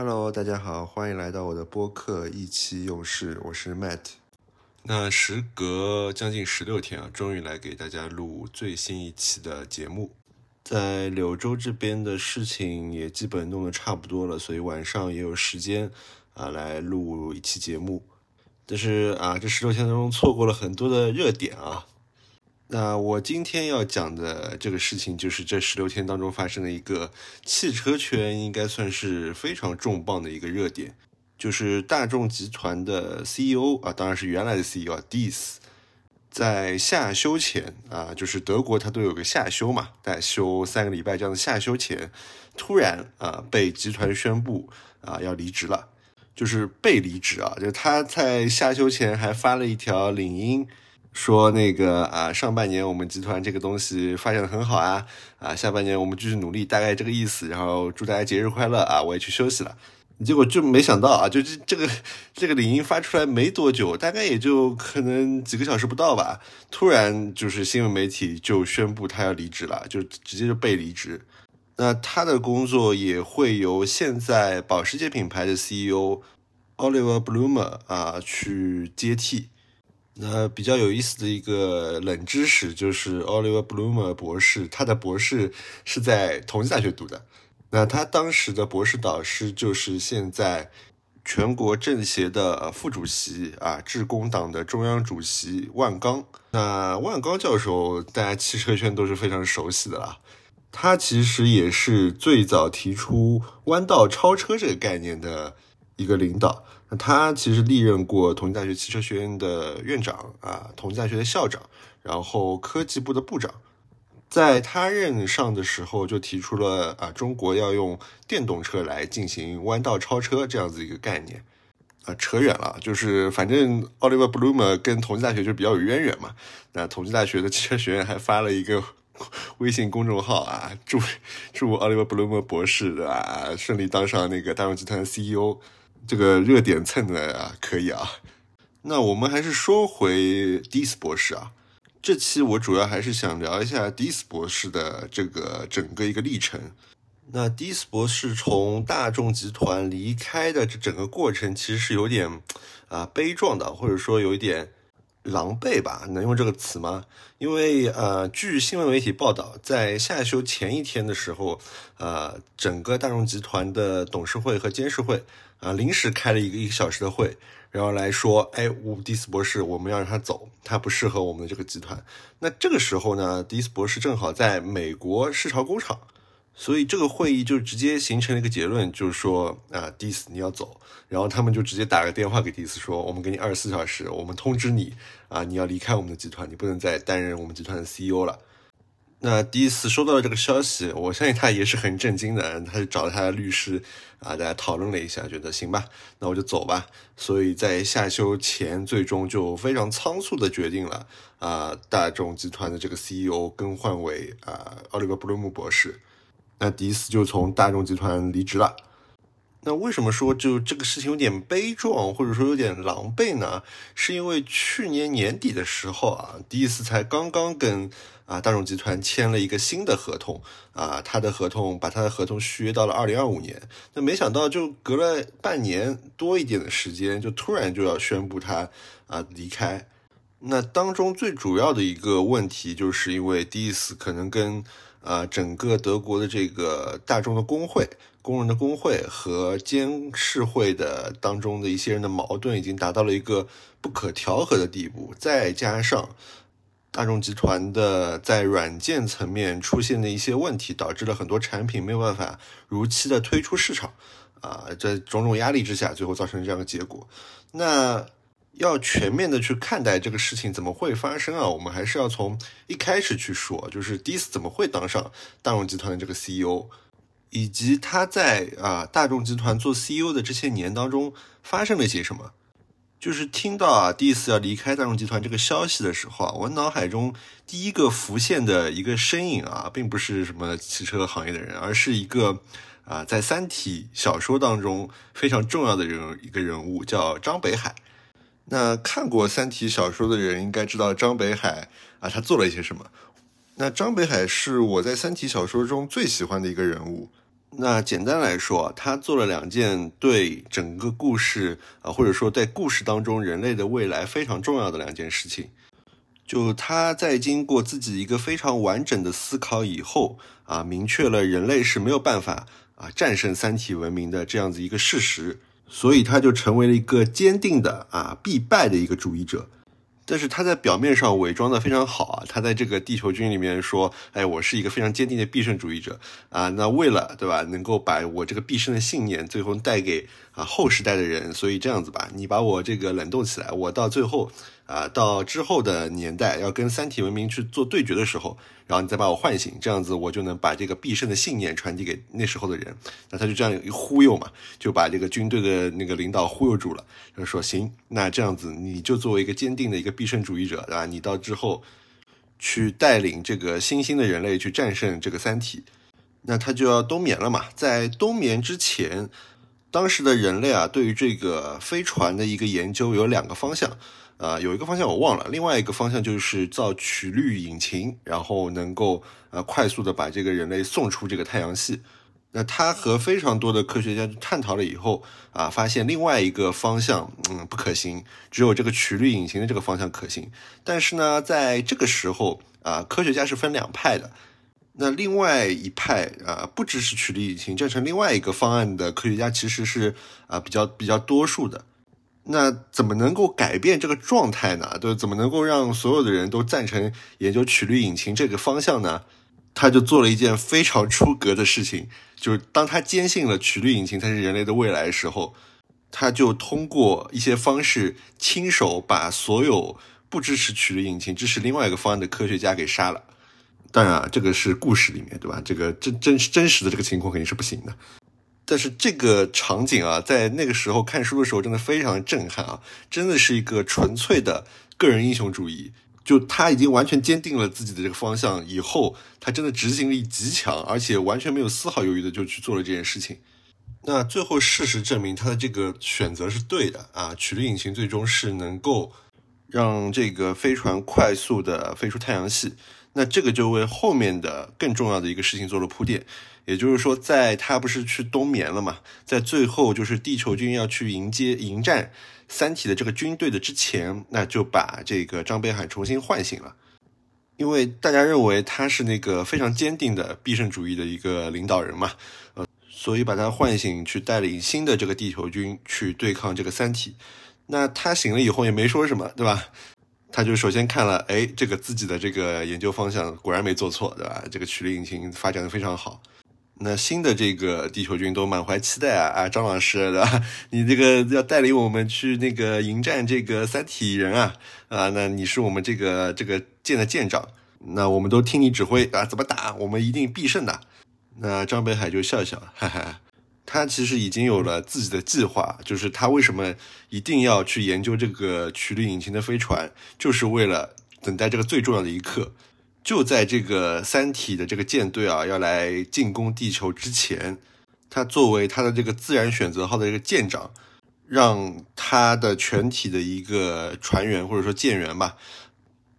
Hello，大家好，欢迎来到我的播客意气用事，我是 Matt。那时隔将近十六天啊，终于来给大家录最新一期的节目。在柳州这边的事情也基本弄得差不多了，所以晚上也有时间啊来录一期节目。但是啊，这十六天当中错过了很多的热点啊。那我今天要讲的这个事情，就是这十六天当中发生的一个汽车圈应该算是非常重磅的一个热点，就是大众集团的 CEO 啊，当然是原来的 CEO 啊，Diss，在夏休前啊，就是德国它都有个夏休嘛，在休三个礼拜这样的夏休前，突然啊被集团宣布啊要离职了，就是被离职啊，就他在夏休前还发了一条领英。说那个啊，上半年我们集团这个东西发展的很好啊，啊，下半年我们继续努力，大概这个意思。然后祝大家节日快乐啊，我也去休息了。结果就没想到啊，就这这个这个领英发出来没多久，大概也就可能几个小时不到吧，突然就是新闻媒体就宣布他要离职了，就直接就被离职。那他的工作也会由现在保时捷品牌的 CEO Oliver Blumer 啊去接替。那比较有意思的一个冷知识就是 Oliver Bloomer 博士，他的博士是在同济大学读的。那他当时的博士导师就是现在全国政协的副主席啊，致公党的中央主席万钢。那万钢教授，大家汽车圈都是非常熟悉的啦。他其实也是最早提出弯道超车这个概念的一个领导。那他其实历任过同济大学汽车学院的院长啊，同济大学的校长，然后科技部的部长。在他任上的时候，就提出了啊，中国要用电动车来进行弯道超车这样子一个概念。啊，扯远了，就是反正 Oliver Blumer 跟同济大学就比较有渊源嘛。那同济大学的汽车学院还发了一个微信公众号啊，祝祝 Oliver Blumer 博士对吧，顺利当上那个大众集团 CEO。这个热点蹭的啊，可以啊。那我们还是说回迪斯博士啊。这期我主要还是想聊一下迪斯博士的这个整个一个历程。那迪斯博士从大众集团离开的这整个过程，其实是有点啊悲壮的，或者说有一点狼狈吧？能用这个词吗？因为呃，据新闻媒体报道，在下休前一天的时候，呃，整个大众集团的董事会和监事会。啊，临时开了一个一个小时的会，然后来说，哎，我迪斯博士，我们要让他走，他不适合我们的这个集团。那这个时候呢，迪斯博士正好在美国试潮工厂，所以这个会议就直接形成了一个结论，就是说啊，迪斯你要走。然后他们就直接打个电话给迪斯说，我们给你二十四小时，我们通知你啊，你要离开我们的集团，你不能再担任我们集团的 CEO 了。那第一次收到了这个消息，我相信他也是很震惊的，他就找他的律师啊，大家讨论了一下，觉得行吧，那我就走吧。所以在下休前，最终就非常仓促的决定了啊，大众集团的这个 CEO 更换为啊奥利弗·布鲁姆博士，那迪斯就从大众集团离职了。那为什么说就这个事情有点悲壮，或者说有点狼狈呢？是因为去年年底的时候啊，迪斯才刚刚跟啊大众集团签了一个新的合同啊，他的合同把他的合同续约到了二零二五年。那没想到就隔了半年多一点的时间，就突然就要宣布他啊离开。那当中最主要的一个问题，就是因为迪斯可能跟啊整个德国的这个大众的工会。工人的工会和监事会的当中的一些人的矛盾已经达到了一个不可调和的地步，再加上大众集团的在软件层面出现的一些问题，导致了很多产品没有办法如期的推出市场，啊，在种种压力之下，最后造成这样的结果。那要全面的去看待这个事情怎么会发生啊？我们还是要从一开始去说，就是迪斯怎么会当上大众集团的这个 CEO。以及他在啊大众集团做 CEO 的这些年当中发生了些什么？就是听到啊第一次要离开大众集团这个消息的时候啊，我脑海中第一个浮现的一个身影啊，并不是什么汽车行业的人，而是一个啊在《三体》小说当中非常重要的人一个人物，叫张北海。那看过《三体》小说的人应该知道张北海啊，他做了一些什么。那张北海是我在《三体》小说中最喜欢的一个人物。那简单来说，他做了两件对整个故事啊，或者说在故事当中人类的未来非常重要的两件事情。就他在经过自己一个非常完整的思考以后啊，明确了人类是没有办法啊战胜三体文明的这样子一个事实，所以他就成为了一个坚定的啊必败的一个主义者。但是他在表面上伪装的非常好啊，他在这个地球军里面说，哎，我是一个非常坚定的必胜主义者啊。那为了对吧，能够把我这个必胜的信念最后带给啊后时代的人，所以这样子吧，你把我这个冷冻起来，我到最后。啊，到之后的年代要跟三体文明去做对决的时候，然后你再把我唤醒，这样子我就能把这个必胜的信念传递给那时候的人。那他就这样一忽悠嘛，就把这个军队的那个领导忽悠住了，就说行，那这样子你就作为一个坚定的一个必胜主义者，对吧？你到之后去带领这个新兴的人类去战胜这个三体，那他就要冬眠了嘛。在冬眠之前，当时的人类啊，对于这个飞船的一个研究有两个方向。啊，有一个方向我忘了，另外一个方向就是造曲率引擎，然后能够呃快速的把这个人类送出这个太阳系。那他和非常多的科学家探讨了以后啊，发现另外一个方向嗯不可行，只有这个曲率引擎的这个方向可行。但是呢，在这个时候啊，科学家是分两派的。那另外一派啊不支持曲率引擎，赞成另外一个方案的科学家其实是啊比较比较多数的。那怎么能够改变这个状态呢？对，怎么能够让所有的人都赞成研究曲率引擎这个方向呢？他就做了一件非常出格的事情，就是当他坚信了曲率引擎才是人类的未来的时候，他就通过一些方式亲手把所有不支持曲率引擎、支持另外一个方案的科学家给杀了。当然啊，这个是故事里面，对吧？这个真真真实的这个情况肯定是不行的。但是这个场景啊，在那个时候看书的时候，真的非常震撼啊！真的是一个纯粹的个人英雄主义。就他已经完全坚定了自己的这个方向，以后他真的执行力极强，而且完全没有丝毫犹豫的就去做了这件事情。那最后事实证明，他的这个选择是对的啊！曲率引擎最终是能够让这个飞船快速的飞出太阳系。那这个就为后面的更重要的一个事情做了铺垫。也就是说，在他不是去冬眠了嘛，在最后就是地球军要去迎接迎战三体的这个军队的之前，那就把这个张北海重新唤醒了，因为大家认为他是那个非常坚定的必胜主义的一个领导人嘛，呃，所以把他唤醒去带领新的这个地球军去对抗这个三体。那他醒了以后也没说什么，对吧？他就首先看了，哎，这个自己的这个研究方向果然没做错，对吧？这个曲率引擎发展的非常好。那新的这个地球军都满怀期待啊啊，张老师对吧？你这个要带领我们去那个迎战这个三体人啊啊，那你是我们这个这个舰的舰长，那我们都听你指挥啊，怎么打，我们一定必胜的。那张北海就笑笑，哈哈，他其实已经有了自己的计划，就是他为什么一定要去研究这个曲率引擎的飞船，就是为了等待这个最重要的一刻。就在这个三体的这个舰队啊要来进攻地球之前，他作为他的这个自然选择号的这个舰长，让他的全体的一个船员或者说舰员吧，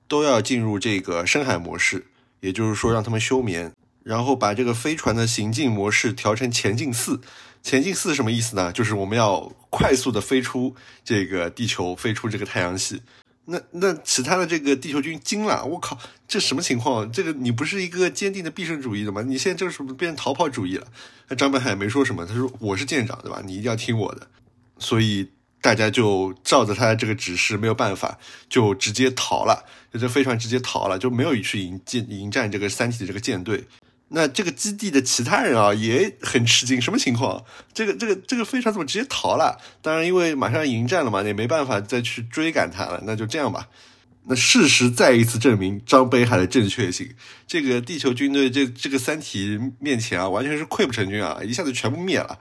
都要进入这个深海模式，也就是说让他们休眠，然后把这个飞船的行进模式调成前进四。前进四什么意思呢？就是我们要快速的飞出这个地球，飞出这个太阳系。那那其他的这个地球军惊了，我靠，这什么情况？这个你不是一个坚定的必胜主义的吗？你现在这是不变成逃跑主义了？那张北海没说什么，他说我是舰长，对吧？你一定要听我的。所以大家就照着他这个指示，没有办法，就直接逃了，就这飞船直接逃了，就没有去迎舰迎战这个三体的这个舰队。那这个基地的其他人啊也很吃惊，什么情况？这个这个这个飞船怎么直接逃了？当然，因为马上迎战了嘛，也没办法再去追赶他了。那就这样吧。那事实再一次证明张北海的正确性。这个地球军队这这个三体面前啊，完全是溃不成军啊，一下子全部灭了。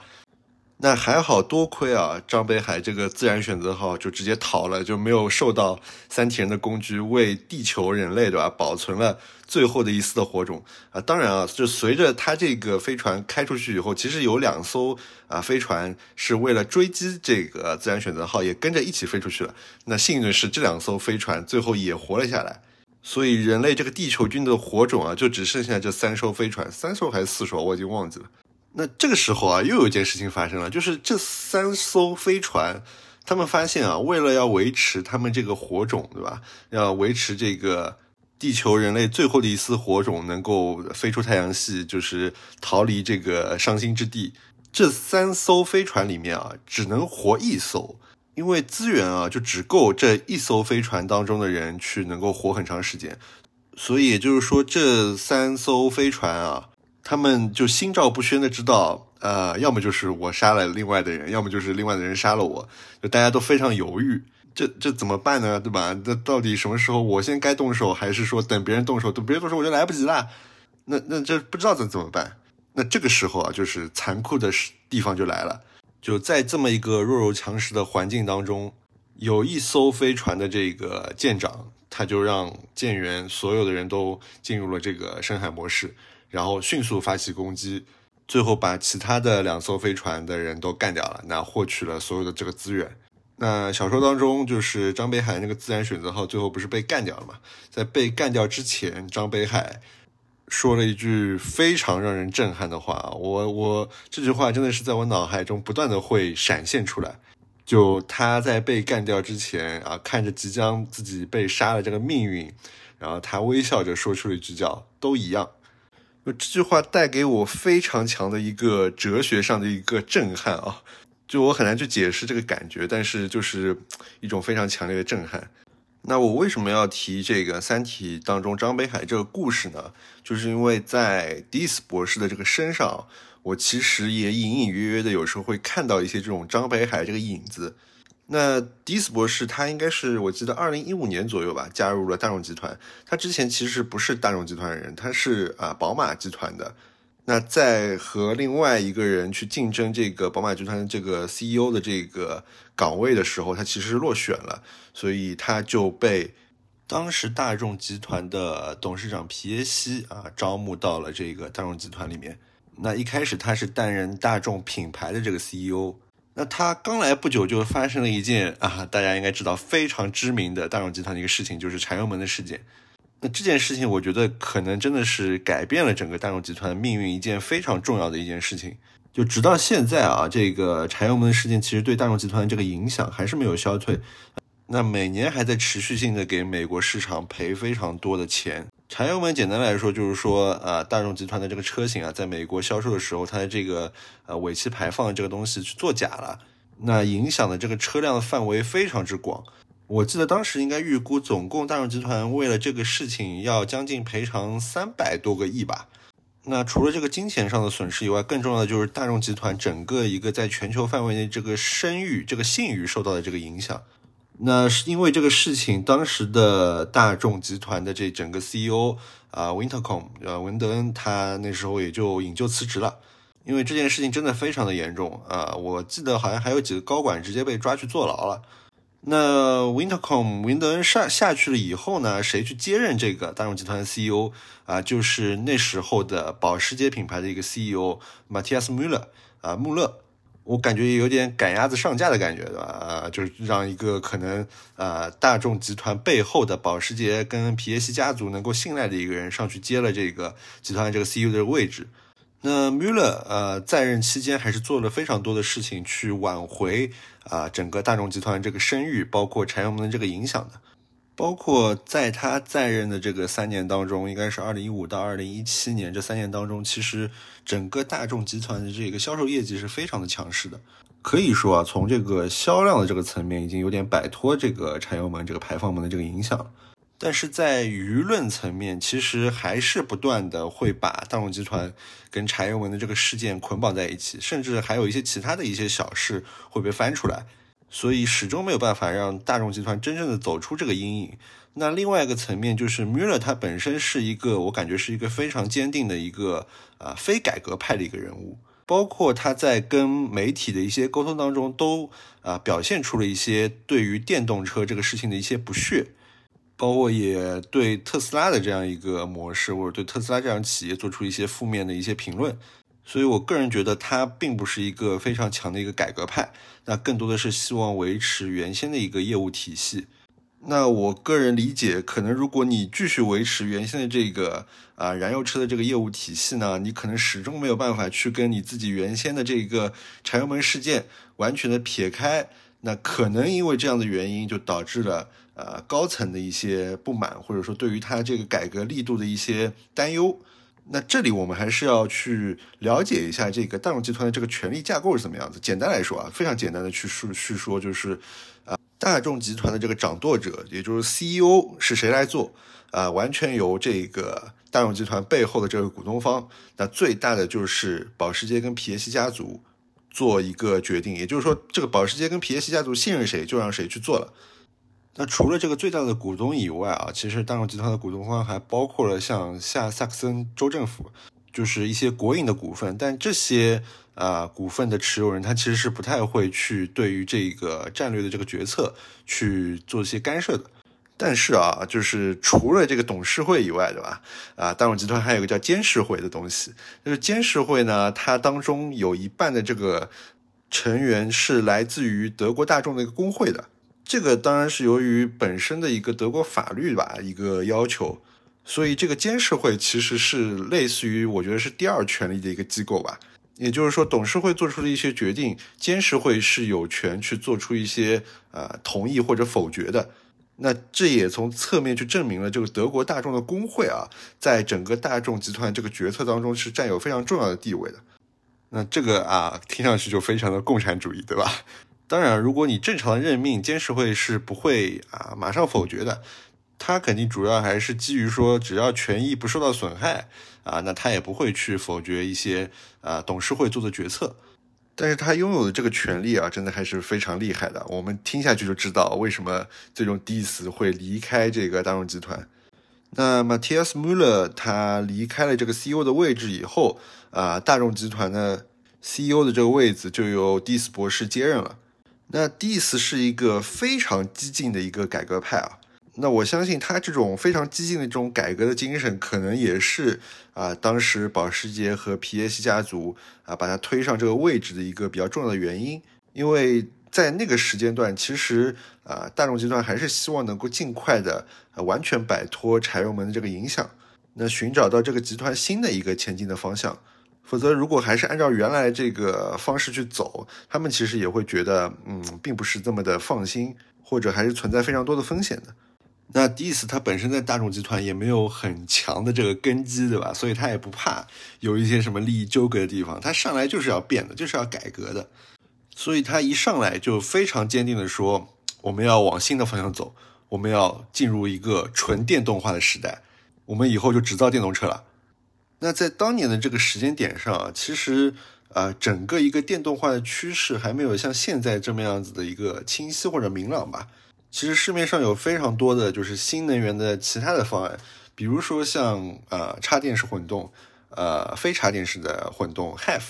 那还好多亏啊，张北海这个自然选择号就直接逃了，就没有受到三体人的攻击，为地球人类对吧，保存了最后的一丝的火种啊。当然啊，就随着他这个飞船开出去以后，其实有两艘啊飞船是为了追击这个自然选择号，也跟着一起飞出去了。那幸运的是，这两艘飞船最后也活了下来，所以人类这个地球军的火种啊，就只剩下这三艘飞船，三艘还是四艘，我已经忘记了。那这个时候啊，又有一件事情发生了，就是这三艘飞船，他们发现啊，为了要维持他们这个火种，对吧？要维持这个地球人类最后的一丝火种能够飞出太阳系，就是逃离这个伤心之地。这三艘飞船里面啊，只能活一艘，因为资源啊就只够这一艘飞船当中的人去能够活很长时间。所以也就是说，这三艘飞船啊。他们就心照不宣的知道，呃，要么就是我杀了另外的人，要么就是另外的人杀了我，就大家都非常犹豫，这这怎么办呢？对吧？那到底什么时候我先该动手，还是说等别人动手？等别人动手我就来不及了？那那这不知道怎怎么办？那这个时候啊，就是残酷的地方就来了，就在这么一个弱肉强食的环境当中，有一艘飞船的这个舰长，他就让舰员所有的人都进入了这个深海模式。然后迅速发起攻击，最后把其他的两艘飞船的人都干掉了，那获取了所有的这个资源。那小说当中就是张北海那个自然选择号最后不是被干掉了嘛？在被干掉之前，张北海说了一句非常让人震撼的话，我我这句话真的是在我脑海中不断的会闪现出来。就他在被干掉之前啊，看着即将自己被杀的这个命运，然后他微笑着说出了一句叫“都一样”。这句话带给我非常强的一个哲学上的一个震撼啊！就我很难去解释这个感觉，但是就是一种非常强烈的震撼。那我为什么要提这个《三体》当中张北海这个故事呢？就是因为在迪斯博士的这个身上，我其实也隐隐约约的有时候会看到一些这种张北海这个影子。那迪斯博士他应该是我记得二零一五年左右吧，加入了大众集团。他之前其实不是大众集团的人，他是啊宝马集团的。那在和另外一个人去竞争这个宝马集团这个 CEO 的这个岗位的时候，他其实是落选了，所以他就被当时大众集团的董事长皮耶西啊招募到了这个大众集团里面。那一开始他是担任大众品牌的这个 CEO。那他刚来不久，就发生了一件啊，大家应该知道非常知名的大众集团的一个事情，就是柴油门的事件。那这件事情，我觉得可能真的是改变了整个大众集团命运一件非常重要的一件事情。就直到现在啊，这个柴油门的事件其实对大众集团这个影响还是没有消退。那每年还在持续性的给美国市场赔非常多的钱。柴油门简单来说就是说，呃，大众集团的这个车型啊，在美国销售的时候，它的这个呃尾气排放这个东西去作假了，那影响的这个车辆的范围非常之广。我记得当时应该预估，总共大众集团为了这个事情要将近赔偿三百多个亿吧。那除了这个金钱上的损失以外，更重要的就是大众集团整个一个在全球范围内这个声誉、这个信誉受到的这个影响。那是因为这个事情，当时的大众集团的这整个 CEO 啊，Wintercom 呃文德恩，他那时候也就引咎辞职了。因为这件事情真的非常的严重啊，我记得好像还有几个高管直接被抓去坐牢了。那 Wintercom 文德恩下下去了以后呢，谁去接任这个大众集团 CEO 啊？就是那时候的保时捷品牌的一个 CEO Matthias Müller 啊，穆勒。我感觉有点赶鸭子上架的感觉，对吧？啊，就是让一个可能呃大众集团背后的保时捷跟皮耶西家族能够信赖的一个人上去接了这个集团这个 CEO 的位置。那 Muller 呃在任期间还是做了非常多的事情去挽回啊整个大众集团这个声誉，包括柴油门的这个影响的。包括在他在任的这个三年当中，应该是二零一五到二零一七年这三年当中，其实整个大众集团的这个销售业绩是非常的强势的。可以说啊，从这个销量的这个层面，已经有点摆脱这个柴油门、这个排放门的这个影响。但是在舆论层面，其实还是不断的会把大众集团跟柴油门的这个事件捆绑在一起，甚至还有一些其他的一些小事会被翻出来。所以始终没有办法让大众集团真正的走出这个阴影。那另外一个层面就是，Muller 他本身是一个，我感觉是一个非常坚定的一个啊非改革派的一个人物。包括他在跟媒体的一些沟通当中，都啊表现出了一些对于电动车这个事情的一些不屑，包括也对特斯拉的这样一个模式，或者对特斯拉这样企业做出一些负面的一些评论。所以，我个人觉得他并不是一个非常强的一个改革派，那更多的是希望维持原先的一个业务体系。那我个人理解，可能如果你继续维持原先的这个啊燃油车的这个业务体系呢，你可能始终没有办法去跟你自己原先的这个柴油门事件完全的撇开。那可能因为这样的原因，就导致了呃高层的一些不满，或者说对于它这个改革力度的一些担忧。那这里我们还是要去了解一下这个大众集团的这个权力架构是怎么样子。简单来说啊，非常简单的去述叙说，就是啊，大众集团的这个掌舵者，也就是 CEO 是谁来做？啊，完全由这个大众集团背后的这个股东方，那最大的就是保时捷跟皮耶希家族做一个决定。也就是说，这个保时捷跟皮耶希家族信任谁，就让谁去做了。那除了这个最大的股东以外啊，其实大众集团的股东方还包括了像下萨克森州政府，就是一些国营的股份。但这些啊股份的持有人，他其实是不太会去对于这个战略的这个决策去做一些干涉的。但是啊，就是除了这个董事会以外，对吧？啊，大众集团还有个叫监事会的东西。就是监事会呢，它当中有一半的这个成员是来自于德国大众的一个工会的。这个当然是由于本身的一个德国法律吧，一个要求，所以这个监事会其实是类似于我觉得是第二权力的一个机构吧。也就是说，董事会做出的一些决定，监事会是有权去做出一些呃同意或者否决的。那这也从侧面去证明了这个德国大众的工会啊，在整个大众集团这个决策当中是占有非常重要的地位的。那这个啊，听上去就非常的共产主义，对吧？当然，如果你正常的任命，监事会是不会啊马上否决的。他肯定主要还是基于说，只要权益不受到损害啊，那他也不会去否决一些啊董事会做的决策。但是他拥有的这个权利啊，真的还是非常厉害的。我们听下去就知道为什么最终迪斯会离开这个大众集团。那 Matthias Müller 他离开了这个 CEO 的位置以后啊，大众集团的 CEO 的这个位子就由迪斯博士接任了。那 Diss 是一个非常激进的一个改革派啊，那我相信他这种非常激进的这种改革的精神，可能也是啊，当时保时捷和皮耶希家族啊把他推上这个位置的一个比较重要的原因。因为在那个时间段，其实啊，大众集团还是希望能够尽快的完全摆脱柴油门的这个影响，那寻找到这个集团新的一个前进的方向。否则，如果还是按照原来这个方式去走，他们其实也会觉得，嗯，并不是这么的放心，或者还是存在非常多的风险的。那迪斯他本身在大众集团也没有很强的这个根基，对吧？所以他也不怕有一些什么利益纠葛的地方，他上来就是要变的，就是要改革的。所以他一上来就非常坚定的说，我们要往新的方向走，我们要进入一个纯电动化的时代，我们以后就只造电动车了。那在当年的这个时间点上啊，其实啊，整个一个电动化的趋势还没有像现在这么样子的一个清晰或者明朗吧。其实市面上有非常多的就是新能源的其他的方案，比如说像呃插电式混动，呃非插电式的混动 HEV，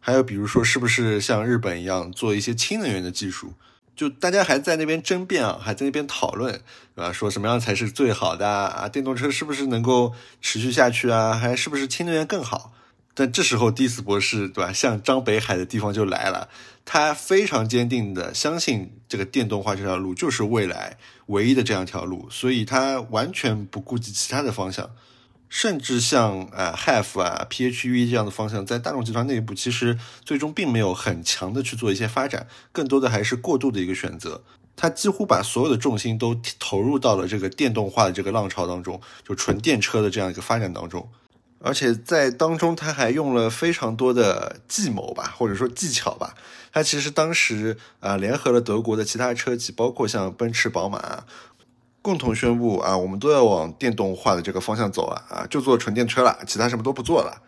还有比如说是不是像日本一样做一些氢能源的技术。就大家还在那边争辩啊，还在那边讨论，对吧？说什么样才是最好的啊？电动车是不是能够持续下去啊？还是不是氢能源更好？但这时候，迪斯博士，对吧？像张北海的地方就来了，他非常坚定的相信这个电动化这条路就是未来唯一的这样一条路，所以他完全不顾及其他的方向。甚至像啊 HEV 啊 PHEV 这样的方向，在大众集团内部其实最终并没有很强的去做一些发展，更多的还是过度的一个选择。它几乎把所有的重心都投入到了这个电动化的这个浪潮当中，就纯电车的这样一个发展当中。而且在当中，他还用了非常多的计谋吧，或者说技巧吧。他其实当时啊联合了德国的其他车企，包括像奔驰、宝马。共同宣布啊，我们都要往电动化的这个方向走了啊，就做纯电车了，其他什么都不做了。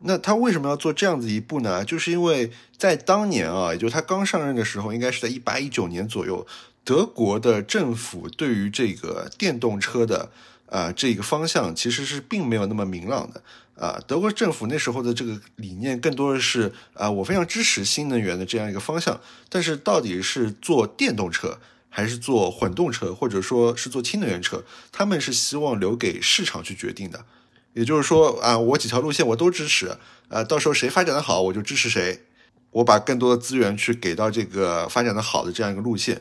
那他为什么要做这样子一步呢？就是因为在当年啊，也就是他刚上任的时候，应该是在一八一九年左右，德国的政府对于这个电动车的啊这个方向其实是并没有那么明朗的啊。德国政府那时候的这个理念更多的是啊，我非常支持新能源的这样一个方向，但是到底是做电动车。还是做混动车，或者说是做氢能源车，他们是希望留给市场去决定的。也就是说啊，我几条路线我都支持，呃，到时候谁发展的好，我就支持谁。我把更多的资源去给到这个发展的好的这样一个路线。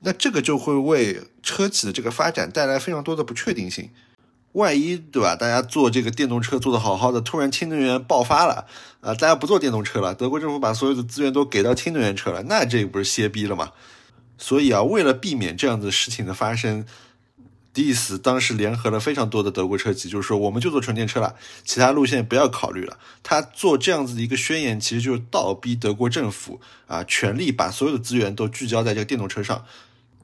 那这个就会为车企的这个发展带来非常多的不确定性。万一对吧？大家做这个电动车做得好好的，突然氢能源爆发了，啊，大家不做电动车了，德国政府把所有的资源都给到氢能源车了，那这不是歇逼了吗？所以啊，为了避免这样的事情的发生，Diss 当时联合了非常多的德国车企，就是说我们就做纯电车了，其他路线不要考虑了。他做这样子的一个宣言，其实就是倒逼德国政府啊，全力把所有的资源都聚焦在这个电动车上。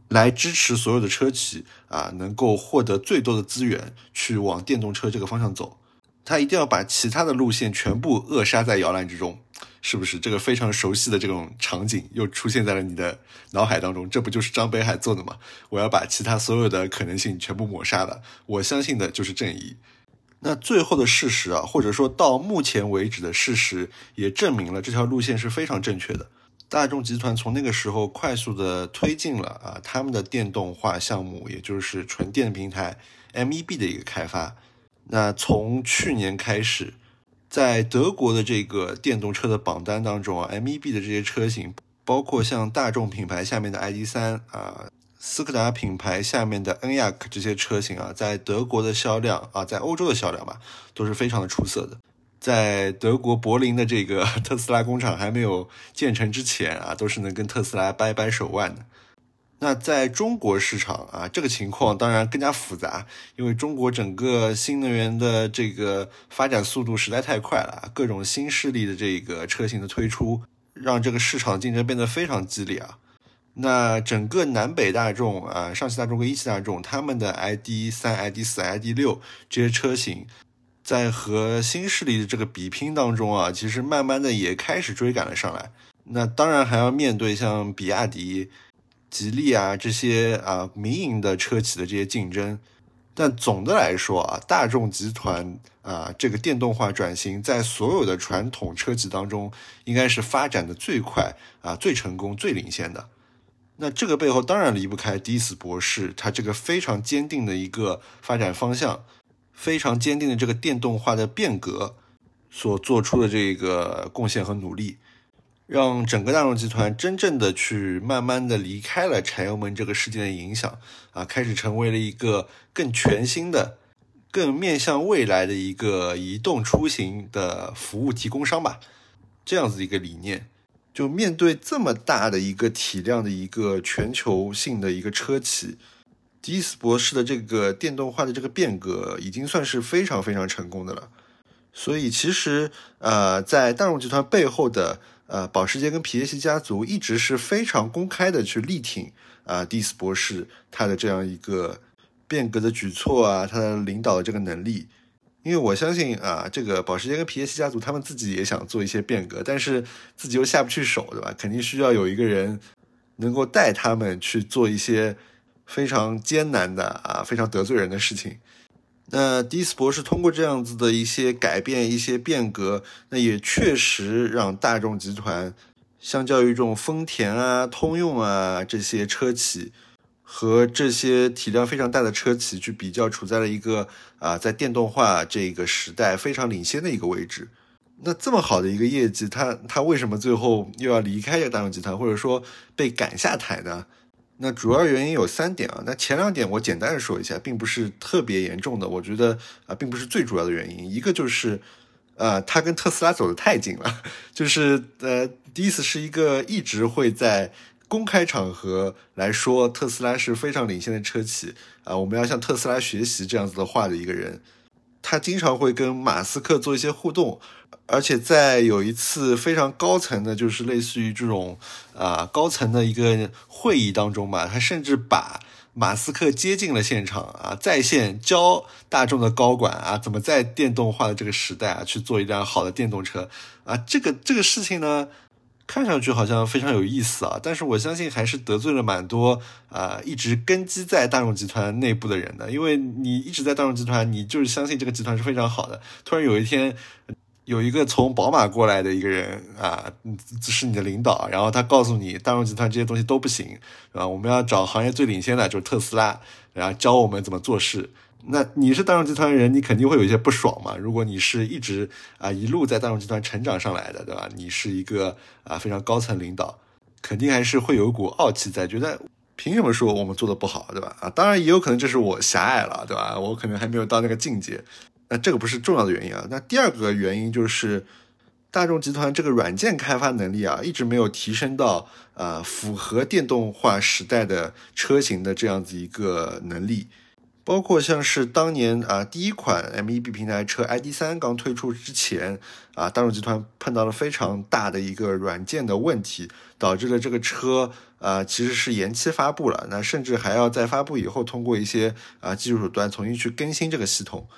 来支持所有的车企啊，能够获得最多的资源去往电动车这个方向走。他一定要把其他的路线全部扼杀在摇篮之中，是不是？这个非常熟悉的这种场景又出现在了你的脑海当中。这不就是张北海做的吗？我要把其他所有的可能性全部抹杀了。我相信的就是正义。那最后的事实啊，或者说到目前为止的事实，也证明了这条路线是非常正确的。大众集团从那个时候快速的推进了啊，他们的电动化项目，也就是纯电平台 MEB 的一个开发。那从去年开始，在德国的这个电动车的榜单当中啊，MEB 的这些车型，包括像大众品牌下面的 ID.3 啊，斯柯达品牌下面的 Enyaq 这些车型啊，在德国的销量啊，在欧洲的销量吧，都是非常的出色的。在德国柏林的这个 特斯拉工厂还没有建成之前啊，都是能跟特斯拉掰掰手腕的。那在中国市场啊，这个情况当然更加复杂，因为中国整个新能源的这个发展速度实在太快了，各种新势力的这个车型的推出，让这个市场竞争变得非常激烈啊。那整个南北大众啊，上汽大众跟一汽大众，他们的 ID 三、ID 四、ID 六这些车型。在和新势力的这个比拼当中啊，其实慢慢的也开始追赶了上来。那当然还要面对像比亚迪、吉利啊这些啊民营的车企的这些竞争。但总的来说啊，大众集团啊这个电动化转型，在所有的传统车企当中，应该是发展的最快啊、最成功、最领先的。那这个背后当然离不开迪斯博士他这个非常坚定的一个发展方向。非常坚定的这个电动化的变革所做出的这个贡献和努力，让整个大众集团真正的去慢慢的离开了柴油门这个事件的影响啊，开始成为了一个更全新的、更面向未来的一个移动出行的服务提供商吧。这样子一个理念，就面对这么大的一个体量的一个全球性的一个车企。迪斯博士的这个电动化的这个变革已经算是非常非常成功的了，所以其实呃，在大众集团背后的呃保时捷跟皮耶希家族一直是非常公开的去力挺啊迪斯博士他的这样一个变革的举措啊，他的领导的这个能力，因为我相信啊，这个保时捷跟皮耶希家族他们自己也想做一些变革，但是自己又下不去手，对吧？肯定需要有一个人能够带他们去做一些。非常艰难的啊，非常得罪人的事情。那迪斯博士通过这样子的一些改变、一些变革，那也确实让大众集团，相较于这种丰田啊、通用啊这些车企，和这些体量非常大的车企去比较，处在了一个啊在电动化这个时代非常领先的一个位置。那这么好的一个业绩，他他为什么最后又要离开这个大众集团，或者说被赶下台呢？那主要原因有三点啊，那前两点我简单的说一下，并不是特别严重的，我觉得啊，并不是最主要的原因。一个就是，呃，他跟特斯拉走得太近了，就是呃，第一次是一个一直会在公开场合来说特斯拉是非常领先的车企啊，我们要向特斯拉学习这样子的话的一个人。他经常会跟马斯克做一些互动，而且在有一次非常高层的，就是类似于这种啊高层的一个会议当中吧，他甚至把马斯克接进了现场啊，在线教大众的高管啊，怎么在电动化的这个时代啊去做一辆好的电动车啊，这个这个事情呢。看上去好像非常有意思啊，但是我相信还是得罪了蛮多啊一直根基在大众集团内部的人的，因为你一直在大众集团，你就是相信这个集团是非常好的。突然有一天，有一个从宝马过来的一个人啊，是你的领导，然后他告诉你大众集团这些东西都不行，啊，我们要找行业最领先的，就是特斯拉，然后教我们怎么做事。那你是大众集团的人，你肯定会有一些不爽嘛。如果你是一直啊一路在大众集团成长上来的，对吧？你是一个啊非常高层领导，肯定还是会有一股傲气在，觉得凭什么说我们做的不好，对吧？啊，当然也有可能这是我狭隘了，对吧？我可能还没有到那个境界。那这个不是重要的原因啊。那第二个原因就是，大众集团这个软件开发能力啊，一直没有提升到呃符合电动化时代的车型的这样子一个能力。包括像是当年啊，第一款 MEB 平台车 ID.3 刚推出之前啊，大众集团碰到了非常大的一个软件的问题，导致了这个车啊其实是延期发布了。那甚至还要在发布以后，通过一些啊技术手段重新去更新这个系统。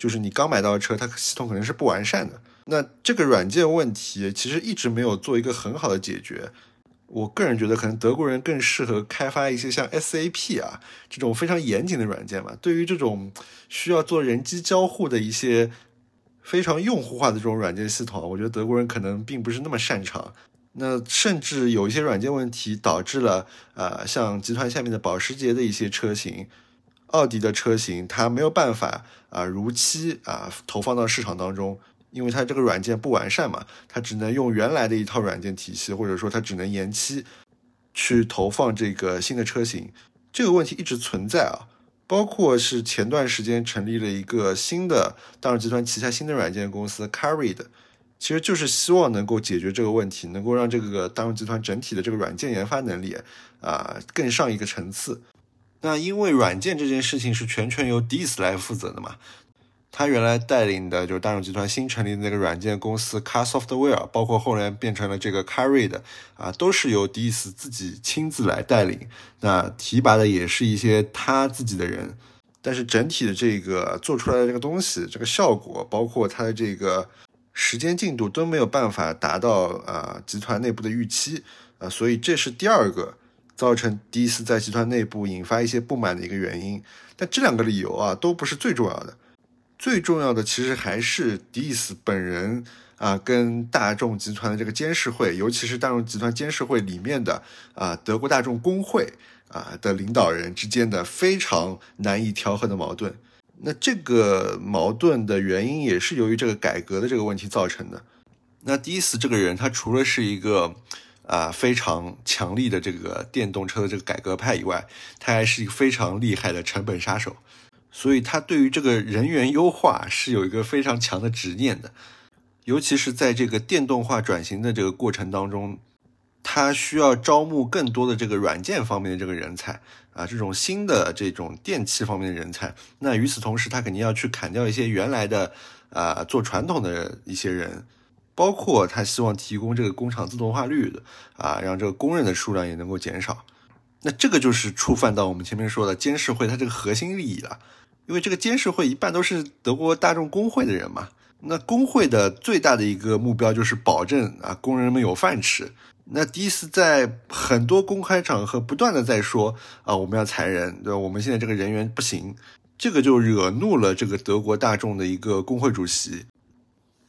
就是你刚买到的车，它系统可能是不完善的。那这个软件问题其实一直没有做一个很好的解决。我个人觉得，可能德国人更适合开发一些像 SAP 啊这种非常严谨的软件嘛。对于这种需要做人机交互的一些非常用户化的这种软件系统，我觉得德国人可能并不是那么擅长。那甚至有一些软件问题导致了，呃，像集团下面的保时捷的一些车型、奥迪的车型，它没有办法啊如期啊投放到市场当中。因为它这个软件不完善嘛，它只能用原来的一套软件体系，或者说它只能延期去投放这个新的车型，这个问题一直存在啊。包括是前段时间成立了一个新的大众集团旗下新的软件公司 Carried，其实就是希望能够解决这个问题，能够让这个大众集团整体的这个软件研发能力啊更上一个层次。那因为软件这件事情是全权由 Diss 来负责的嘛。他原来带领的就是大众集团新成立的那个软件公司 Car Software，包括后来变成了这个 Carry 的啊，都是由 Diss 自己亲自来带领。那提拔的也是一些他自己的人，但是整体的这个做出来的这个东西，这个效果，包括它的这个时间进度都没有办法达到啊集团内部的预期啊，所以这是第二个造成 Diss 在集团内部引发一些不满的一个原因。但这两个理由啊，都不是最重要的。最重要的其实还是 Diss 本人啊，跟大众集团的这个监事会，尤其是大众集团监事会里面的啊德国大众工会啊的领导人之间的非常难以调和的矛盾。那这个矛盾的原因也是由于这个改革的这个问题造成的。那 Diss 这个人，他除了是一个啊非常强力的这个电动车的这个改革派以外，他还是一个非常厉害的成本杀手。所以他对于这个人员优化是有一个非常强的执念的，尤其是在这个电动化转型的这个过程当中，他需要招募更多的这个软件方面的这个人才啊，这种新的这种电器方面的人才。那与此同时，他肯定要去砍掉一些原来的啊做传统的一些人，包括他希望提供这个工厂自动化率的啊，让这个工人的数量也能够减少。那这个就是触犯到我们前面说的监事会它这个核心利益了。因为这个监事会一半都是德国大众工会的人嘛，那工会的最大的一个目标就是保证啊工人们有饭吃。那第一次在很多公开场合不断的在说啊我们要裁人，对吧？我们现在这个人员不行，这个就惹怒了这个德国大众的一个工会主席。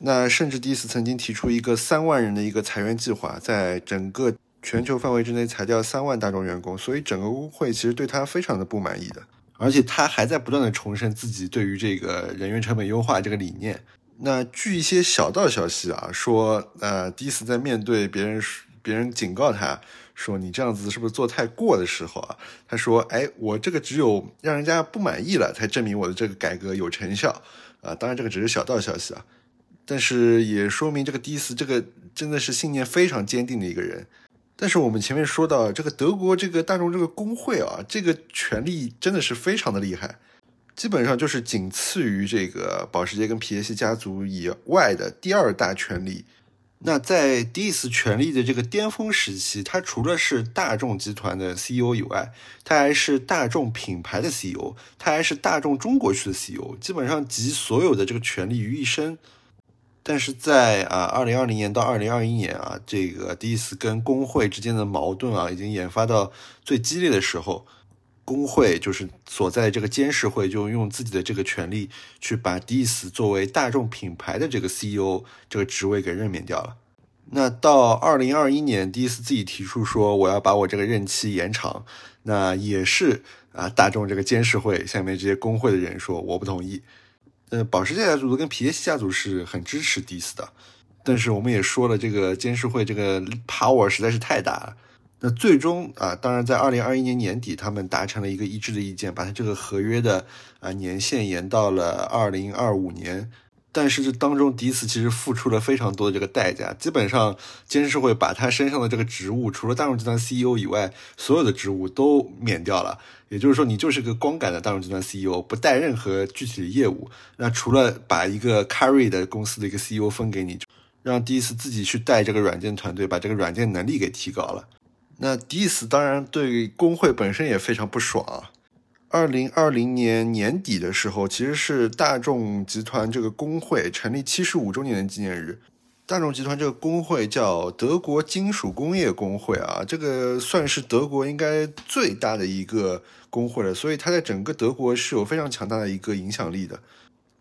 那甚至第一次曾经提出一个三万人的一个裁员计划，在整个全球范围之内裁掉三万大众员工，所以整个工会其实对他非常的不满意的。而且他还在不断的重申自己对于这个人员成本优化这个理念。那据一些小道消息啊，说呃，迪斯在面对别人别人警告他说你这样子是不是做太过的时候啊，他说，哎，我这个只有让人家不满意了，才证明我的这个改革有成效啊。当然这个只是小道消息啊，但是也说明这个迪斯这个真的是信念非常坚定的一个人。但是我们前面说到这个德国这个大众这个工会啊，这个权力真的是非常的厉害，基本上就是仅次于这个保时捷跟皮耶希家族以外的第二大权力。那在 Diss 权力的这个巅峰时期，他除了是大众集团的 CEO 以外，他还是大众品牌的 CEO，他还是大众中国区的 CEO，基本上集所有的这个权力于一身。但是在啊，二零二零年到二零二一年啊，这个迪斯跟工会之间的矛盾啊，已经演发到最激烈的时候，工会就是所在这个监事会就用自己的这个权利去把迪斯作为大众品牌的这个 CEO 这个职位给任免掉了。那到二零二一年，迪斯自己提出说我要把我这个任期延长，那也是啊，大众这个监事会下面这些工会的人说我不同意。呃，保时捷家族跟皮耶西家族是很支持迪斯的，但是我们也说了，这个监事会这个 power 实在是太大了，那最终啊，当然在二零二一年年底，他们达成了一个一致的意见，把它这个合约的啊年限延到了二零二五年。但是这当中，迪斯其实付出了非常多的这个代价。基本上，监事会把他身上的这个职务，除了大众集团 CEO 以外，所有的职务都免掉了。也就是说，你就是个光杆的大众集团 CEO，不带任何具体的业务。那除了把一个 carry 的公司的一个 CEO 分给你，让迪斯自己去带这个软件团队，把这个软件能力给提高了。那迪斯当然对工会本身也非常不爽。二零二零年年底的时候，其实是大众集团这个工会成立七十五周年的纪念日。大众集团这个工会叫德国金属工业工会啊，这个算是德国应该最大的一个工会了，所以它在整个德国是有非常强大的一个影响力的。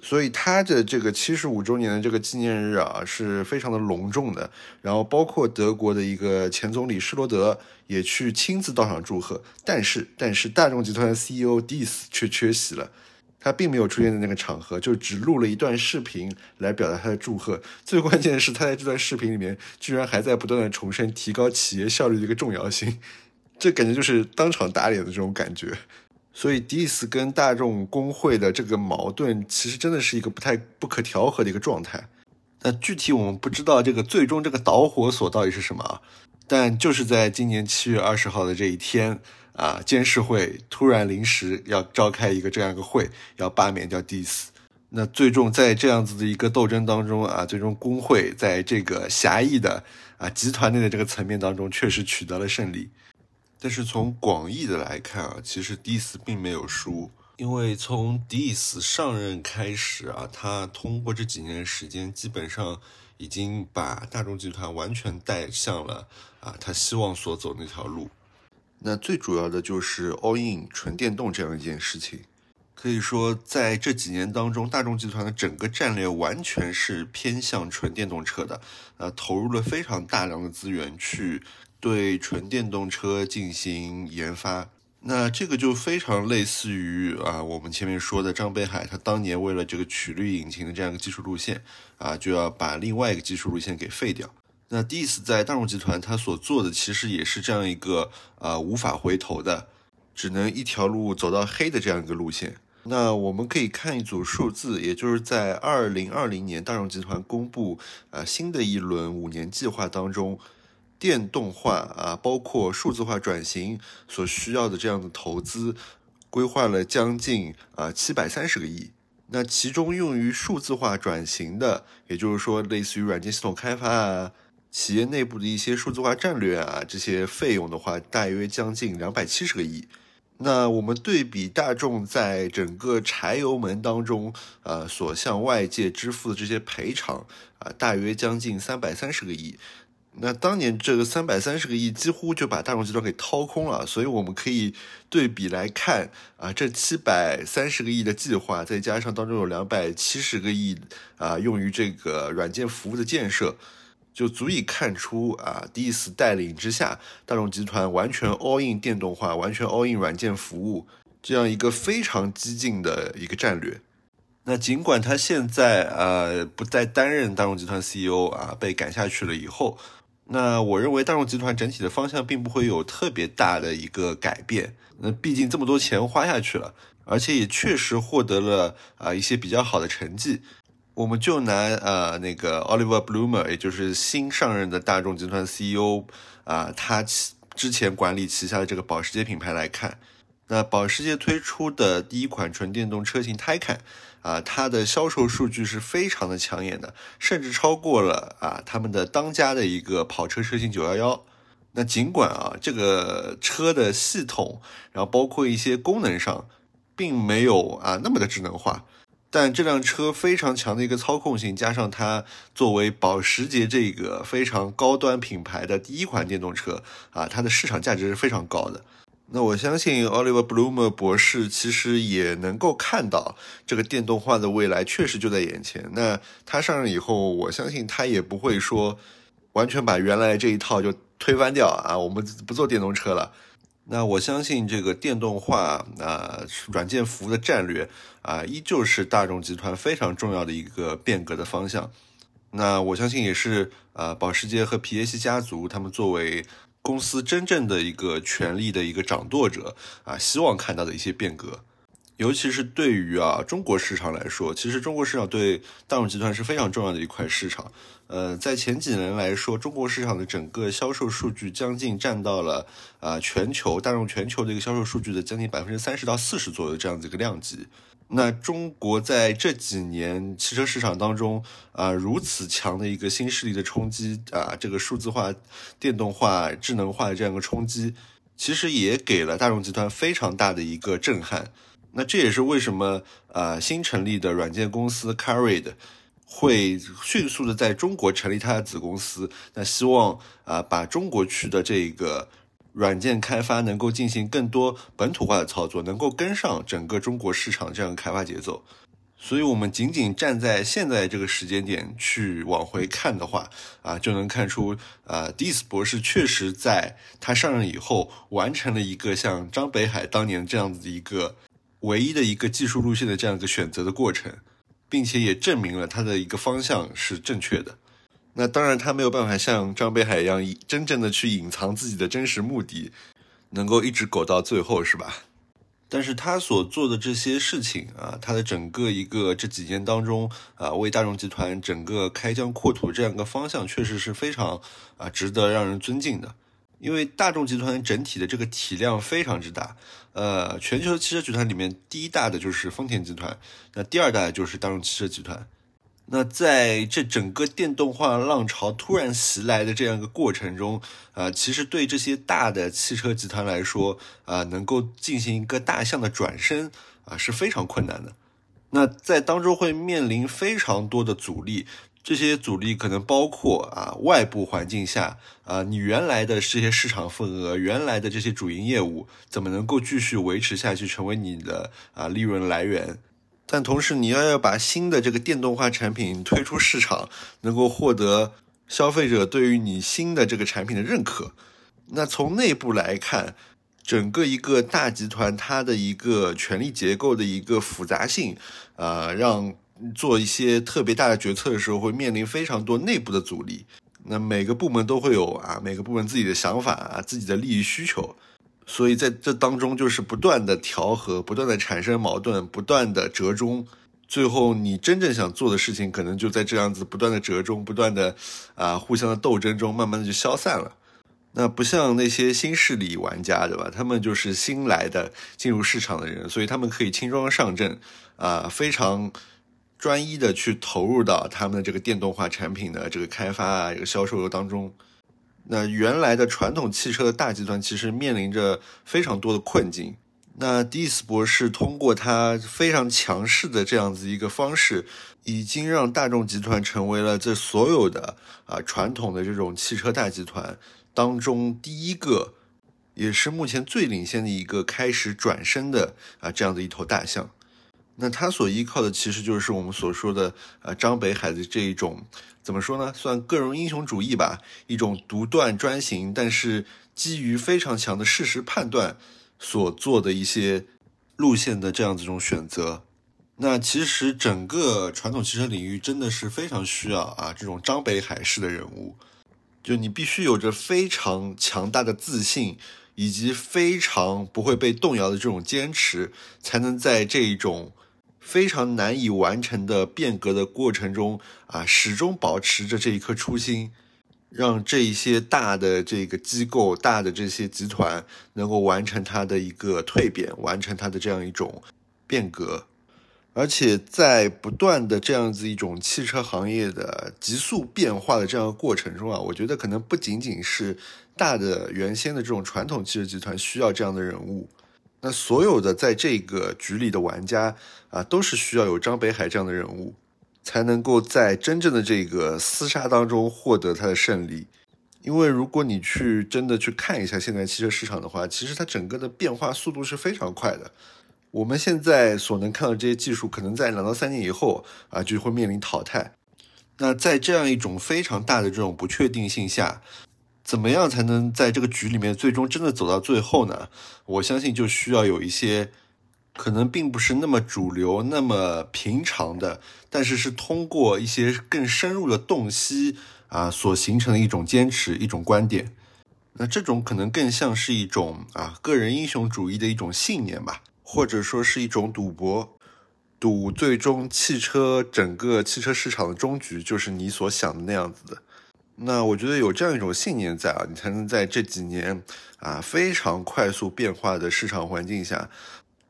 所以他的这个七十五周年的这个纪念日啊，是非常的隆重的。然后包括德国的一个前总理施罗德也去亲自到场祝贺。但是，但是大众集团的 CEO Diess 却缺席了，他并没有出现在那个场合，就只录了一段视频来表达他的祝贺。最关键的是，他在这段视频里面居然还在不断的重申提高企业效率的一个重要性，这感觉就是当场打脸的这种感觉。所以，迪斯跟大众工会的这个矛盾，其实真的是一个不太不可调和的一个状态。那具体我们不知道这个最终这个导火索到底是什么啊，但就是在今年七月二十号的这一天啊，监事会突然临时要召开一个这样一个会，要罢免掉迪斯。那最终在这样子的一个斗争当中啊，最终工会在这个狭义的啊集团内的这个层面当中，确实取得了胜利。但是从广义的来看啊，其实迪斯并没有输，因为从迪斯上任开始啊，他通过这几年时间，基本上已经把大众集团完全带向了啊他希望所走那条路。那最主要的就是 all in 纯电动这样一件事情，可以说在这几年当中，大众集团的整个战略完全是偏向纯电动车的，呃，投入了非常大量的资源去。对纯电动车进行研发，那这个就非常类似于啊，我们前面说的张北海，他当年为了这个曲率引擎的这样一个技术路线啊，就要把另外一个技术路线给废掉。那 Diss 在大众集团他所做的其实也是这样一个啊无法回头的，只能一条路走到黑的这样一个路线。那我们可以看一组数字，也就是在二零二零年，大众集团公布啊新的一轮五年计划当中。电动化啊，包括数字化转型所需要的这样的投资，规划了将近啊七百三十个亿。那其中用于数字化转型的，也就是说类似于软件系统开发啊，企业内部的一些数字化战略啊，这些费用的话，大约将近两百七十个亿。那我们对比大众在整个柴油门当中，呃，所向外界支付的这些赔偿啊，大约将近三百三十个亿。那当年这个三百三十个亿几乎就把大众集团给掏空了，所以我们可以对比来看啊，这七百三十个亿的计划，再加上当中有两百七十个亿啊用于这个软件服务的建设，就足以看出啊，第一次带领之下，大众集团完全 all in 电动化，完全 all in 软件服务这样一个非常激进的一个战略。那尽管他现在呃不再担任大众集团 CEO 啊，被赶下去了以后。那我认为大众集团整体的方向并不会有特别大的一个改变。那毕竟这么多钱花下去了，而且也确实获得了啊一些比较好的成绩。我们就拿呃那个 Oliver Blumer，也就是新上任的大众集团 CEO 啊，他之前管理旗下的这个保时捷品牌来看。那保时捷推出的第一款纯电动车型 Taycan，啊，它的销售数据是非常的抢眼的，甚至超过了啊他们的当家的一个跑车车型911。那尽管啊这个车的系统，然后包括一些功能上，并没有啊那么的智能化，但这辆车非常强的一个操控性，加上它作为保时捷这个非常高端品牌的第一款电动车，啊，它的市场价值是非常高的。那我相信 Oliver Blumer 博士其实也能够看到这个电动化的未来确实就在眼前。那他上任以后，我相信他也不会说完全把原来这一套就推翻掉啊，我们不做电动车了。那我相信这个电动化啊，软件服务的战略啊，依旧是大众集团非常重要的一个变革的方向。那我相信也是呃，保时捷和皮耶希家族他们作为。公司真正的一个权力的一个掌舵者啊，希望看到的一些变革。尤其是对于啊中国市场来说，其实中国市场对大众集团是非常重要的一块市场。呃，在前几年来说，中国市场的整个销售数据将近占到了啊全球大众全球的一个销售数据的将近百分之三十到四十左右这样子一个量级。那中国在这几年汽车市场当中啊如此强的一个新势力的冲击啊，这个数字化、电动化、智能化的这样一个冲击，其实也给了大众集团非常大的一个震撼。那这也是为什么呃新成立的软件公司 Carried 会迅速的在中国成立它的子公司，那希望啊把中国区的这个软件开发能够进行更多本土化的操作，能够跟上整个中国市场这样的开发节奏。所以，我们仅仅站在现在这个时间点去往回看的话，啊，就能看出啊，迪斯博士确实在他上任以后完成了一个像张北海当年这样子的一个。唯一的一个技术路线的这样一个选择的过程，并且也证明了他的一个方向是正确的。那当然，他没有办法像张北海一样，真正的去隐藏自己的真实目的，能够一直苟到最后，是吧？但是他所做的这些事情啊，他的整个一个这几年当中啊，为大众集团整个开疆扩土这样一个方向，确实是非常啊值得让人尊敬的。因为大众集团整体的这个体量非常之大，呃，全球汽车集团里面第一大的就是丰田集团，那第二大的就是大众汽车集团。那在这整个电动化浪潮突然袭来的这样一个过程中，啊，其实对这些大的汽车集团来说，啊，能够进行一个大象的转身，啊，是非常困难的。那在当中会面临非常多的阻力。这些阻力可能包括啊，外部环境下啊，你原来的这些市场份额，原来的这些主营业务，怎么能够继续维持下去，成为你的啊利润来源？但同时，你要要把新的这个电动化产品推出市场，能够获得消费者对于你新的这个产品的认可。那从内部来看，整个一个大集团它的一个权力结构的一个复杂性，啊，让。做一些特别大的决策的时候，会面临非常多内部的阻力。那每个部门都会有啊，每个部门自己的想法啊，自己的利益需求，所以在这当中就是不断的调和，不断的产生矛盾，不断的折中。最后，你真正想做的事情，可能就在这样子不断的折中、不断的啊互相的斗争中，慢慢的就消散了。那不像那些新势力玩家，对吧？他们就是新来的进入市场的人，所以他们可以轻装上阵啊，非常。专一的去投入到他们的这个电动化产品的这个开发啊，这个销售当中。那原来的传统汽车的大集团其实面临着非常多的困境。那迪斯博士通过他非常强势的这样子一个方式，已经让大众集团成为了这所有的啊传统的这种汽车大集团当中第一个，也是目前最领先的一个开始转身的啊这样的一头大象。那他所依靠的其实就是我们所说的，呃，张北海的这一种，怎么说呢？算个人英雄主义吧，一种独断专行，但是基于非常强的事实判断所做的一些路线的这样子一种选择。那其实整个传统汽车领域真的是非常需要啊这种张北海式的人物，就你必须有着非常强大的自信。以及非常不会被动摇的这种坚持，才能在这一种。非常难以完成的变革的过程中啊，始终保持着这一颗初心，让这一些大的这个机构、大的这些集团能够完成它的一个蜕变，完成它的这样一种变革。而且在不断的这样子一种汽车行业的急速变化的这样过程中啊，我觉得可能不仅仅是大的原先的这种传统汽车集团需要这样的人物。那所有的在这个局里的玩家啊，都是需要有张北海这样的人物，才能够在真正的这个厮杀当中获得他的胜利。因为如果你去真的去看一下现在汽车市场的话，其实它整个的变化速度是非常快的。我们现在所能看到这些技术，可能在两到三年以后啊，就会面临淘汰。那在这样一种非常大的这种不确定性下，怎么样才能在这个局里面最终真的走到最后呢？我相信就需要有一些可能并不是那么主流、那么平常的，但是是通过一些更深入的洞悉啊所形成的一种坚持、一种观点。那这种可能更像是一种啊个人英雄主义的一种信念吧，或者说是一种赌博，赌最终汽车整个汽车市场的终局就是你所想的那样子的。那我觉得有这样一种信念在啊，你才能在这几年啊非常快速变化的市场环境下，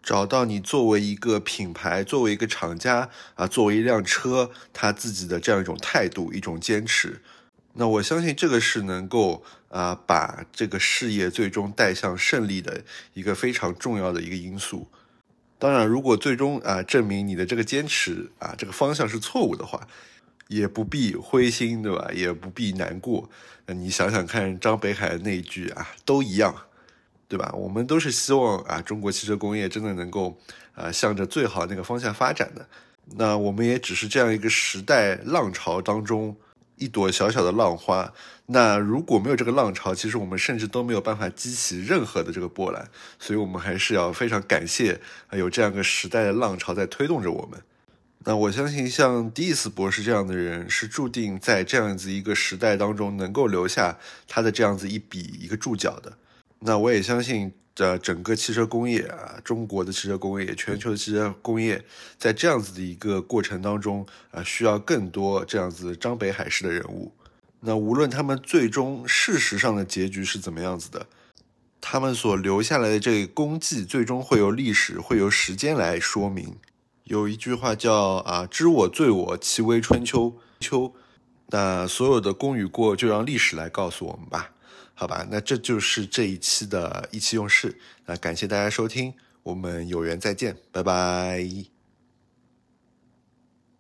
找到你作为一个品牌、作为一个厂家啊、作为一辆车，他自己的这样一种态度、一种坚持。那我相信这个是能够啊把这个事业最终带向胜利的一个非常重要的一个因素。当然，如果最终啊证明你的这个坚持啊这个方向是错误的话，也不必灰心，对吧？也不必难过。那你想想看，张北海那一句啊，都一样，对吧？我们都是希望啊，中国汽车工业真的能够啊，向着最好那个方向发展的。那我们也只是这样一个时代浪潮当中一朵小小的浪花。那如果没有这个浪潮，其实我们甚至都没有办法激起任何的这个波澜。所以我们还是要非常感谢啊有这样个时代的浪潮在推动着我们。那我相信，像迪斯博士这样的人，是注定在这样子一个时代当中能够留下他的这样子一笔一个注脚的。那我也相信，呃，整个汽车工业啊，中国的汽车工业，全球的汽车工业，在这样子的一个过程当中啊，需要更多这样子张北海式的人物。那无论他们最终事实上的结局是怎么样子的，他们所留下来的这个功绩，最终会由历史，会由时间来说明。有一句话叫啊，知我罪我，其为春秋秋。那所有的功与过，就让历史来告诉我们吧。好吧，那这就是这一期的意气用事。那感谢大家收听，我们有缘再见，拜拜。